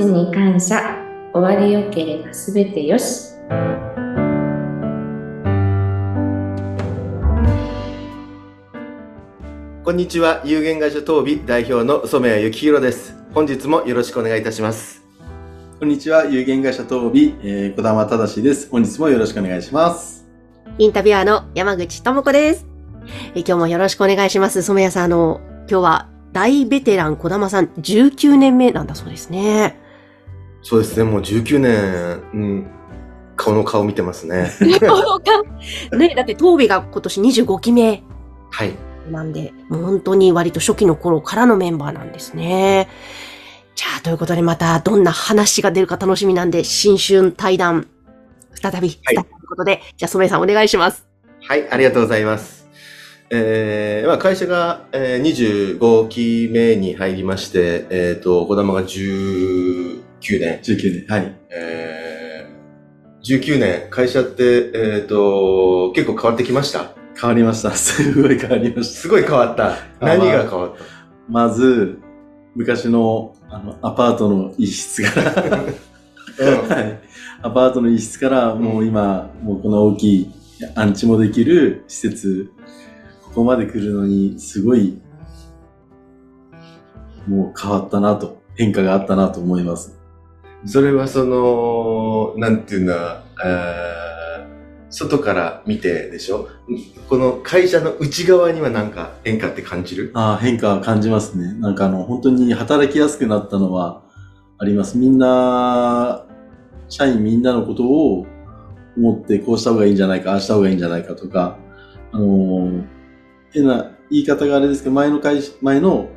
ちに感謝。終わりよければすべてよし。こんにちは。有限会社東美代表の染谷幸宏です。本日もよろしくお願いいたします。こんにちは。有限会社東美、えー、小玉正です。本日もよろしくお願いします。インタビュアーの山口智子です。え今日もよろしくお願いします。染谷さんあの今日は大ベテラン小玉さん19年目なんだそうですねそうですねもう19年、うん顔の顔見てますね。ね、だって東美が今年25期目。はい。なんで、もう本当に割と初期の頃からのメンバーなんですね。じゃあ、ということでまたどんな話が出るか楽しみなんで、新春対談、再びスタートということで、はい、じゃあ、染さんお願いします。はい、ありがとうございます。えー、まあ会社が、えー、25期目に入りまして、えっ、ー、と、小玉が19年。19年。はい。えー、19年、会社って、えっ、ー、と、結構変わってきました？変わりました。すごい変わりました。すごい変わった。何が変わった？まず、昔のあのアパートの一室からうん、はい、アパートの一室からもう今、もうこの大きいアンチもできる施設、ここまで来るのにすごいもう変わったなと、変化があったなと思います。それはその、なんていうんだ、えー外から見てでしょ？この会社の内側には何か変化って感じる？ああ、変化は感じますね。なんかあの、本当に働きやすくなったのはあります。みんな、社員みんなのことを思ってこうした方がいいんじゃないか、ああした方がいいんじゃないかとか、あの、変な言い方があれですけど、前の会前の、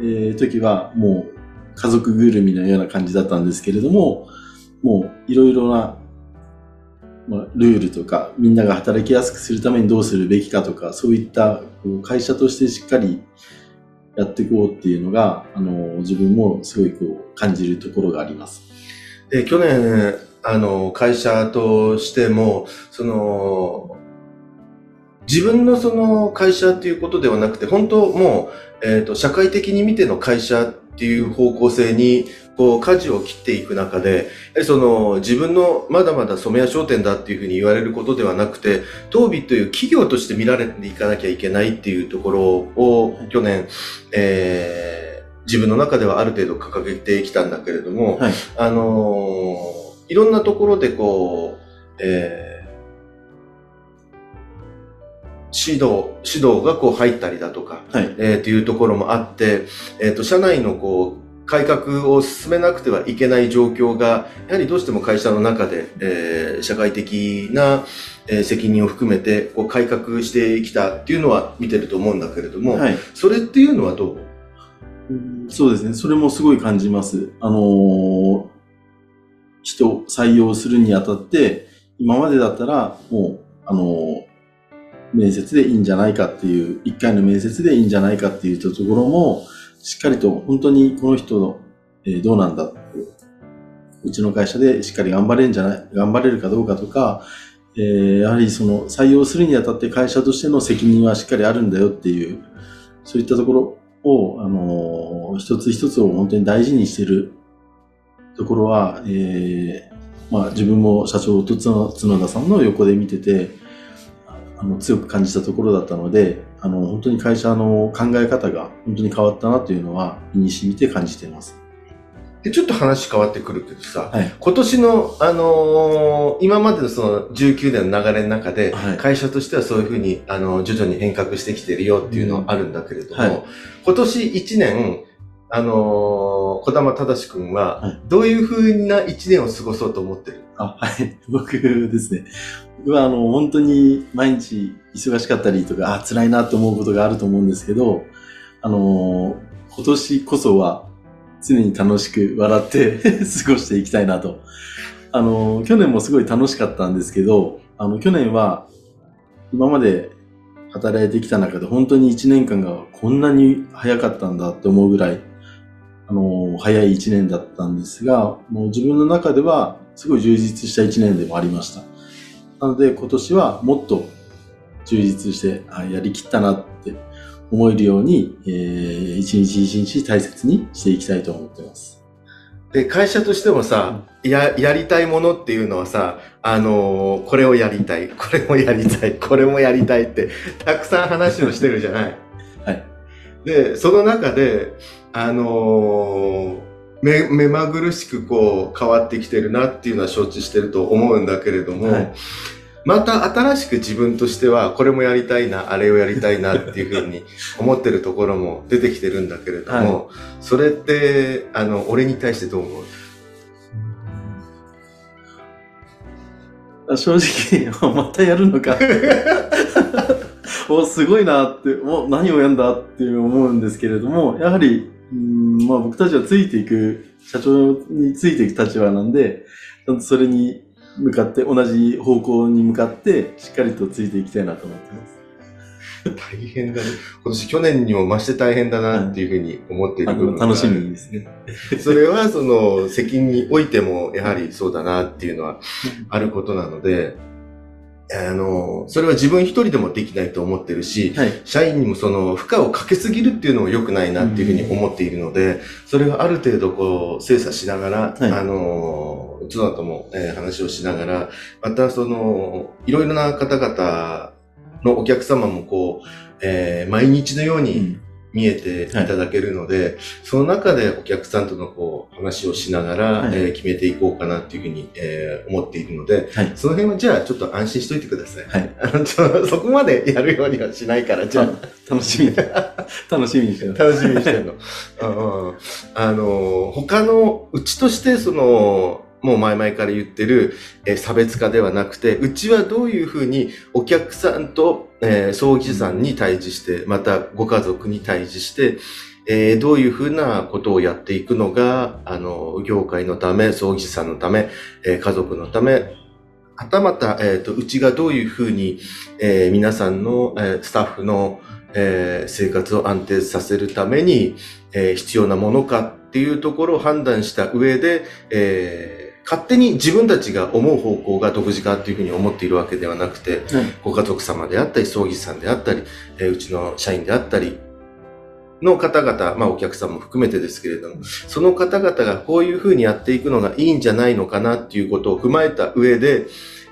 えー、時はもう家族ぐるみのような感じだったんですけれども、もういろいろなまあ、ルールとか、みんなが働きやすくするためにどうするべきかとか、そういったこう会社としてしっかりやっていこうっていうのが、あの、自分もすごいこう感じるところがあります。で、去年、あの、会社としても、その、自分のその会社っていうことではなくて、本当もう、えっ、ー、と、社会的に見ての会社っていう方向性にこう、舵を切っていく中で、その、自分のまだまだ染谷商店だっていうふうに言われることではなくて、東美という企業として見られていかなきゃいけないっていうところを、去年、えー、自分の中ではある程度掲げてきたんだけれども、はい、あのー、いろんなところでこう、えー、指導、指導がこう入ったりだとか、はい、えー、っていうところもあって、えっ、ー、と、社内のこう、改革を進めなくてはいけない状況が、やはりどうしても会社の中で、えー、社会的な、えー、責任を含めてこう改革してきたっていうのは見てると思うんだけれども、はい、それっていうのはどう？そうですね。それもすごい感じます。あのー、人を採用するにあたって、今までだったら、もう、あのー、面接でいいんじゃないかっていう、一回の面接でいいんじゃないかっていうところも、しっかりと本当にこの人の、えー、どうなんだうちの会社でしっかり頑張れるんじゃない、頑張れるかどうかとか、えー、やはりその採用するにあたって会社としての責任はしっかりあるんだよっていう、そういったところを、あのー、一つ一つを本当に大事にしてるところは、えー、まあ自分も社長と角田さんの横で見てて、あの強く感じたところだったので、あの本当に会社の考え方が本当に変わったなというのは身に染みて感じています。で、ちょっと話変わってくるけどさ、はい、今年の、あのー、今までのその19年の流れの中で、はい、会社としてはそういうふうに、あの、徐々に変革してきてるよっていうのはあるんだけれども、うんはい、今年1年、あのー、小玉正君は、どういうふうな1年を過ごそうと思ってる、あ、はい。僕ですね。僕はあの、本当に毎日忙しかったりとか、あ、辛いなと思うことがあると思うんですけど、あの、今年こそは常に楽しく笑って 過ごしていきたいなと。あの、去年もすごい楽しかったんですけど、あの、去年は今まで働いてきた中で本当に1年間がこんなに早かったんだって思うぐらい、あの、早い1年だったんですが、もう自分の中ではすごい充実した1年でもありました。なので今年はもっと充実してあやりきったなって思えるように、えー、一日一日大切にしていきたいと思ってます。で、会社としてもさ、や、やりたいものっていうのはさ、あのーこれをやりたい、これもやりたい、これもやりたいって、たくさん話をしてるじゃない。はい。で、その中で、あのー目、目まぐるしくこう変わってきてるなっていうのは承知してると思うんだけれども、はい。また新しく自分としてはこれもやりたいな、あれをやりたいなっていうふうに思ってるところも出てきてるんだけれども、それって、あの、俺に対してどう思う？正直、またやるのか？おすごいなって、もう何をやんだって思うんですけれども、やはり、うんまあ、僕たちはついていく、社長についていく立場なんで、ちゃんとそれに向かって、同じ方向に向かって、しっかりとついていきたいなと思ってます。大変だね。今年去年にも増して大変だなっていうふうに思っているあ部分が楽しみですね。それはその責任においてもやはりそうだなっていうのはあることなので、あの、それは自分一人でもできないと思ってるし、はい。社員にもその負荷をかけすぎるっていうのも良くないなっていうふうに思っているので、それはある程度こう精査しながら、はい。あの、うちのとも、えー話をしながら、またその、いろいろな方々のお客様もこう、えー毎日のように見えていただけるので、その中でお客さんとのこう話をしながら、はいえー決めていこうかなっていうふうに、えー思っているので、はい。その辺はじゃあちょっと安心しといてください。はい。あのそこまでやるようにはしないから、じゃあ楽しみに、楽しみにしてます。楽しみにしてるの。あの、他の、うちとしてその、もう前々から言ってる、えー差別化ではなくて、うちはどういうふうにお客さんと、えー葬儀さんに対峙して、またご家族に対峙して、えーどういうふうなことをやっていくのが、あの、業界のため、葬儀さんのため、えー家族のため、はたまた、えっ、と、うちがどういうふうに、えー皆さんの、えースタッフの、えー生活を安定させるために、えー必要なものかっていうところを判断した上で、えー勝手に自分たちが思う方向が独自化っていうふうに思っているわけではなくて、はい。ご家族様であったり、葬儀師さんであったり、えーうちの社員であったり、の方々、まあお客さんも含めてですけれども、その方々がこういうふうにやっていくのがいいんじゃないのかなっていうことを踏まえた上で、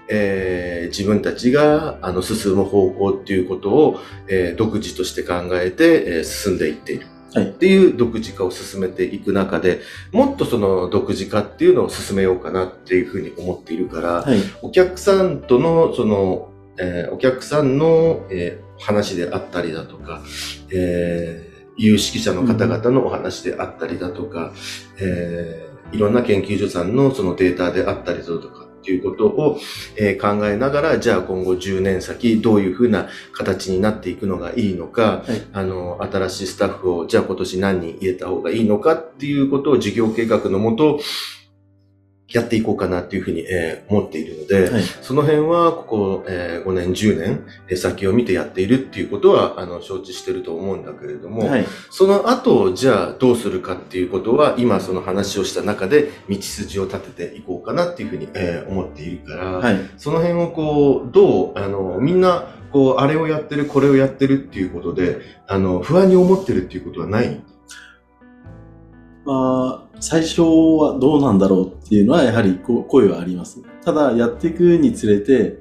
えー自分たちがあの進む方向っていうことを、えー独自として考えて、えー進んでいっている。はいっていう独自化を進めていく中で、もっとその独自化っていうのを進めようかなっていうふうに思っているから、はい。お客さんとの、その、えーお客さんの、えー話であったりだとか、えー有識者の方々のお話であったりだとか、えーいろんな研究所さんのそのデータであったりだとかっていうことを、えー考えながら、じゃあ今後10年先どういうふうな形になっていくのがいいのか、はい。あの、新しいスタッフをじゃあ今年何人入れた方がいいのかっていうことを事業計画のもと、やっていこうかなっていうふうに、えー思っているので、はい。その辺は、ここ、えー5年、10年、えー先を見てやっているっていうことは、あの、承知してると思うんだけれども、はい。その後、じゃあどうするかっていうことは、今その話をした中で、道筋を立てていこうかなっていうふうに、えー思っているから、はい。その辺をこう、どう、あの、みんな、こう、あれをやってる、これをやってるっていうことで、あの、不安に思ってるっていうことはない？まあ、最初はどうなんだろうっていうのはやはり声はあります。ただ、やっていくにつれて、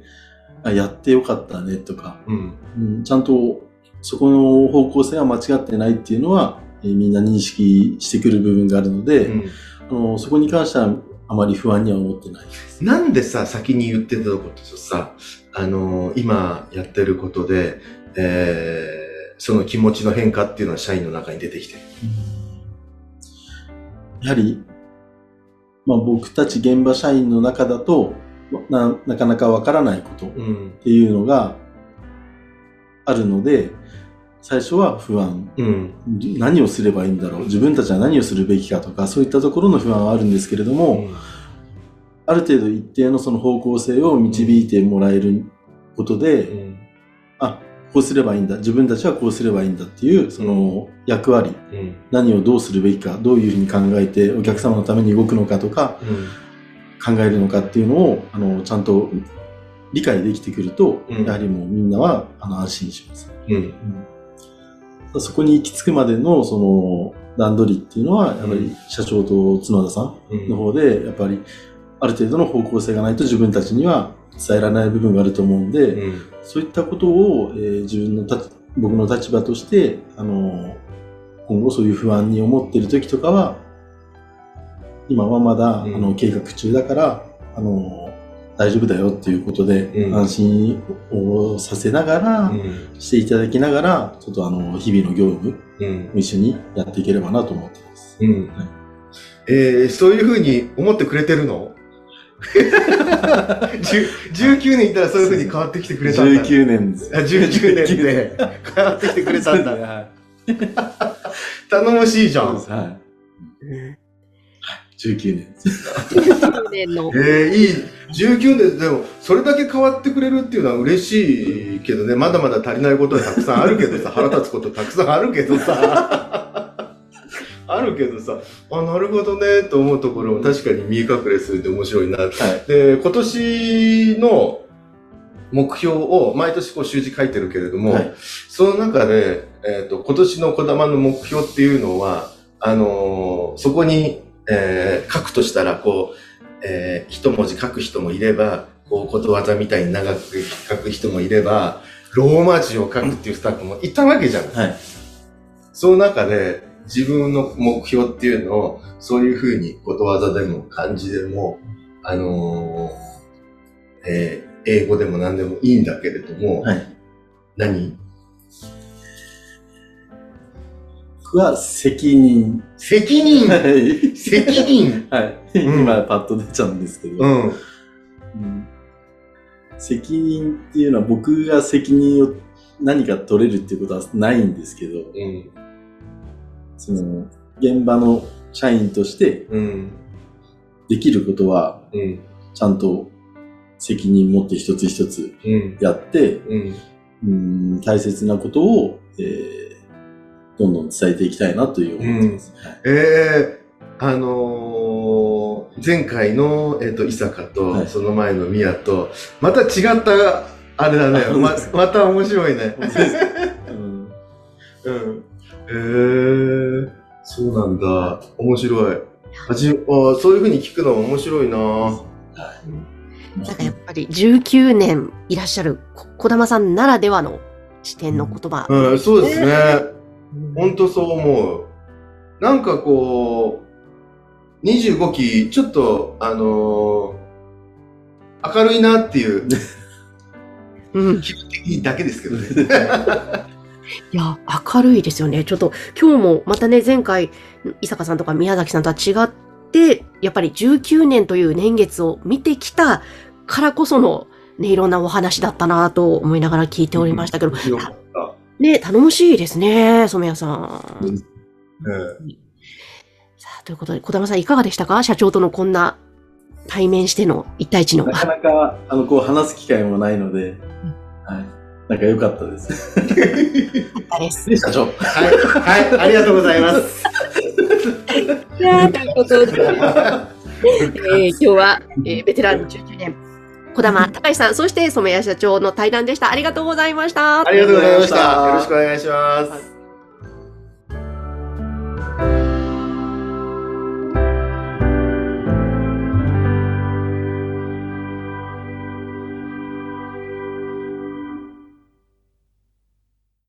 あやってよかったねとか、うん。うん、ちゃんとそこの方向性は間違ってないっていうのは、えーみんな認識してくる部分があるので、うんあのそこに関してはあまり不安には思ってない。なんでさ、先に言ってたこととさ、あのー今やってることで、えーその気持ちの変化っていうのは社員の中に出てきてる。やはり、まあ、僕たち現場社員の中だとななかなかわからないことっうん。ていうのがあるので最初は不安うん。何をすればいいんだろう自分たちは何をするべきかとかそういったところの不安はあるんですけれども、ある程度一定のその方向性を導いてもらえることで、うん。あこうすればいいんだ。自分たちはこうすればいいんだっていうその役割。うん。何をどうするべきか。どういうふうに考えてお客様のために動くのかとか考えるのかっていうのをあのちゃんと理解できてくると、うん。やはりもうみんなはあの安心します。うん。そこに行き着くまでのその段取りっていうのは、やっぱり社長と角田さんの方で、やっぱりある程度の方向性がないと自分たちには伝えられない部分があると思うんで、うん。そういったことを、えー自分の立僕の立場として、あの今後そういう不安に思ってる時とかは、今はまだ、うん。あの計画中だから、あの大丈夫だよっていうことで、うん。安心をさせながら、うん。していただきながら、ちょっとあの、日々の業務うん。も一緒にやっていければなと思ってます。うん。はい。えーそういうふうに思ってくれてるの？10 19年いたらそういうふうに変わってきてくれたんだ。19年です。あ19年で変わってきてくれたんだ。はい。頼もしいじゃん。はい。うん19年です。19年の。えー、いい。19年でも、それだけ変わってくれるっていうのは嬉しいけどね、まだまだ足りないことはたくさんあるけどさ、腹立つことたくさんあるけどさ、あるけどさ、あ、なるほどね、と思うところも確かに見え隠れするって面白いな。はい。で、今年の目標を毎年こう習字書いてるけれども、はいその中で、えっ、と、今年の小玉の目標っていうのは、あのーそこに、えー書くとしたら、こう、えー一文字書く人もいれば、こう、ことわざみたいに長く書く人もいれば、ローマ字を書くっていうスタッフもいたわけじゃん。はい。その中で、自分の目標っていうのを、そういうふうにことわざでも漢字でも、あのーえー英語でも何でもいいんだけれども、はい。何？僕は責任。責任？はい。責任？はい。うん今パッと出ちゃうんですけど、うん。うん責任っていうのは僕が責任を何か取れるっていうことはないんですけど、うん。その、現場の社員としてうん。できることは、うん。ちゃんと責任持って一つ一つうん。やって、うん。うん大切なことを、えーどんどん伝えていきたいなという思ってます。はいええあのー前回の、えっ、と、伊坂と、はいその前の宮と、また違った、あれだね ままた面白いね。本当ですかうんうん。ええそうなんだ。面白い。はじあそういうふうに聞くの面白いななんかやっぱり19年いらっしゃるこ小玉さんならではの視点の言葉。うん、そうですね。うん本当そう思う。なんかこう、25期、ちょっと、あのー明るいなっていう、うん。気分的にだけですけどね。いや、明るいですよね。ちょっと今日もまたね、前回、伊坂さんとか宮崎さんとは違って、やっぱり19年という年月を見てきたからこその、ね、いろんなお話だったなと思いながら聞いておりましたけど。ね、頼もしいですね、染谷さん。うんさあ、ということで、小玉さんいかがでしたか？社長とのこんな対面しての一対一の。なかなか、あの、こう話す機会もないので、はい。なんか良かったです。で社長。はい、はい、ありがとうございます。いやーということで、えー今日は、えーベテラン19年、小玉隆さん、そして染谷社長の対談でした。ありがとうございました。ありがとうございました。よろしくお願いします。